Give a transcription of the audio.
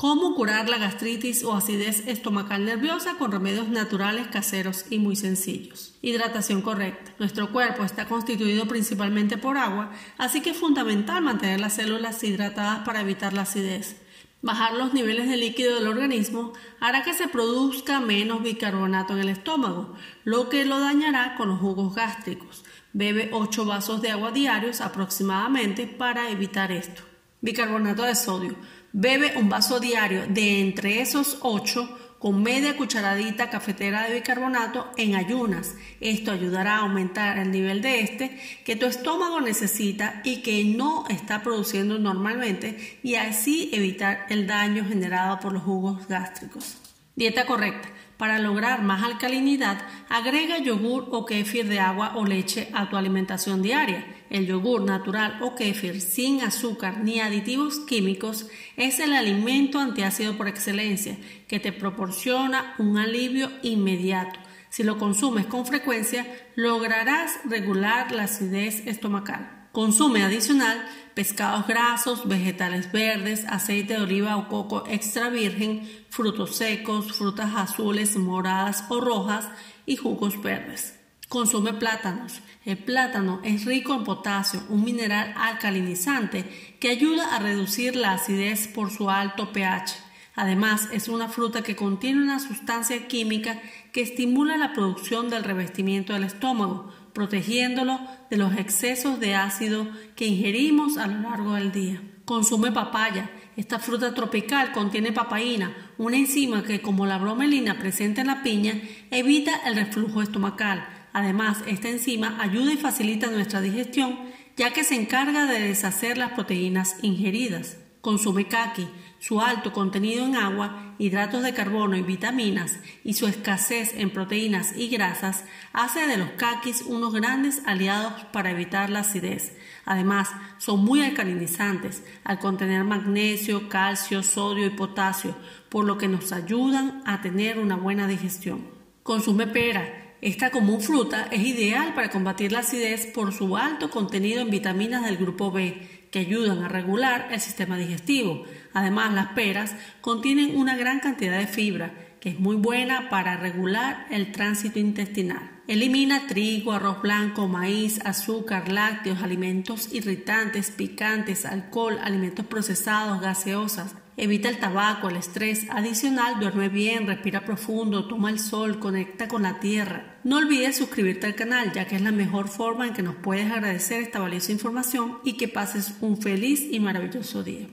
Cómo curar la gastritis o acidez estomacal nerviosa con remedios naturales caseros y muy sencillos. Hidratación correcta. Nuestro cuerpo está constituido principalmente por agua, así que es fundamental mantener las células hidratadas para evitar la acidez. Bajar los niveles de líquido del organismo hará que se produzca menos bicarbonato en el estómago, lo que lo dañará con los jugos gástricos. Bebe 8 vasos de agua diarios aproximadamente para evitar esto. Bicarbonato de sodio. Bebe un vaso diario de entre esos 8 con media cucharadita cafetera de bicarbonato en ayunas. Esto ayudará a aumentar el nivel de este que tu estómago necesita y que no está produciendo normalmente y así evitar el daño generado por los jugos gástricos. Dieta correcta. Para lograr más alcalinidad, agrega yogur o kéfir de agua o leche a tu alimentación diaria. El yogur natural o kéfir sin azúcar ni aditivos químicos es el alimento antiácido por excelencia que te proporciona un alivio inmediato. Si lo consumes con frecuencia, lograrás regular la acidez estomacal. Consume adicional pescados grasos, vegetales verdes, aceite de oliva o coco extra virgen, frutos secos, frutas azules, moradas o rojas y jugos verdes. Consume plátanos. El plátano es rico en potasio, un mineral alcalinizante que ayuda a reducir la acidez por su alto pH. Además, es una fruta que contiene una sustancia química que estimula la producción del revestimiento del estómago, protegiéndolo de los excesos de ácido que ingerimos a lo largo del día. Consume papaya. Esta fruta tropical contiene papaína, una enzima que, como la bromelina presente en la piña, evita el reflujo estomacal. Además, esta enzima ayuda y facilita nuestra digestión, ya que se encarga de deshacer las proteínas ingeridas. Consume kaki. Su alto contenido en agua, hidratos de carbono y vitaminas y su escasez en proteínas y grasas hace de los kakis unos grandes aliados para evitar la acidez. Además, son muy alcalinizantes al contener magnesio, calcio, sodio y potasio, por lo que nos ayudan a tener una buena digestión. Consume pera. Esta común fruta es ideal para combatir la acidez por su alto contenido en vitaminas del grupo B, que ayudan a regular el sistema digestivo. Además, las peras contienen una gran cantidad de fibra, que es muy buena para regular el tránsito intestinal. Elimina trigo, arroz blanco, maíz, azúcar, lácteos, alimentos irritantes, picantes, alcohol, alimentos procesados, gaseosas. Evita el tabaco, el estrés. Adicional, duerme bien, respira profundo, toma el sol, conecta con la tierra. No olvides suscribirte al canal, ya que es la mejor forma en que nos puedes agradecer esta valiosa información y que pases un feliz y maravilloso día.